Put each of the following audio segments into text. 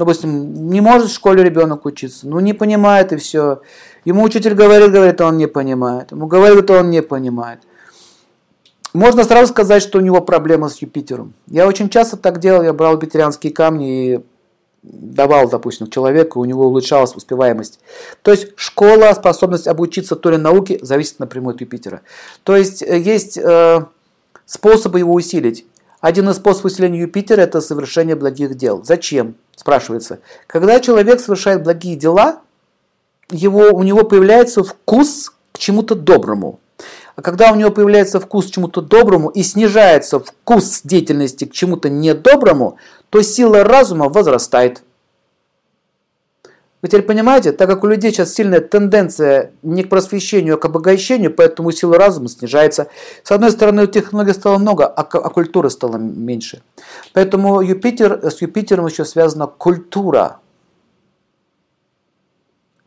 допустим, не может в школе ребенок учиться, ну не понимает и все. Ему учитель говорит, говорит, а он не понимает. Ему говорит, а он не понимает. Можно сразу сказать, что у него проблема с Юпитером. Я очень часто так делал, я брал юпитерианские камни и давал, допустим, человеку, у него улучшалась успеваемость. То есть школа, способность обучиться той или науке зависит напрямую от Юпитера. То есть э, есть э, способы его усилить. Один из способов усиления Юпитера – это совершение благих дел. Зачем? Спрашивается. Когда человек совершает благие дела, его, у него появляется вкус к чему-то доброму. А когда у него появляется вкус к чему-то доброму и снижается вкус деятельности к чему-то недоброму, то сила разума возрастает. Вы теперь понимаете, так как у людей сейчас сильная тенденция не к просвещению, а к обогащению, поэтому сила разума снижается. С одной стороны, технологий стало много, а, а культуры стало меньше. Поэтому Юпитер, с Юпитером еще связана культура.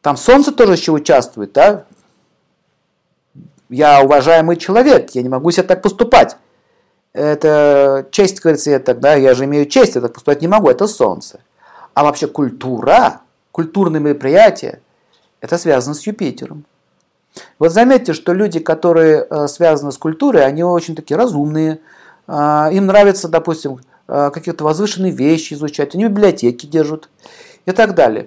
Там Солнце тоже еще участвует, да? Я уважаемый человек, я не могу себе так поступать. Это честь, говорится, я тогда, я же имею честь, я так поступать не могу, это Солнце. А вообще культура – культурные мероприятия, это связано с Юпитером. Вот заметьте, что люди, которые э, связаны с культурой, они очень такие разумные, а, им нравится, допустим, э, какие-то возвышенные вещи изучать, они библиотеки держат и так далее.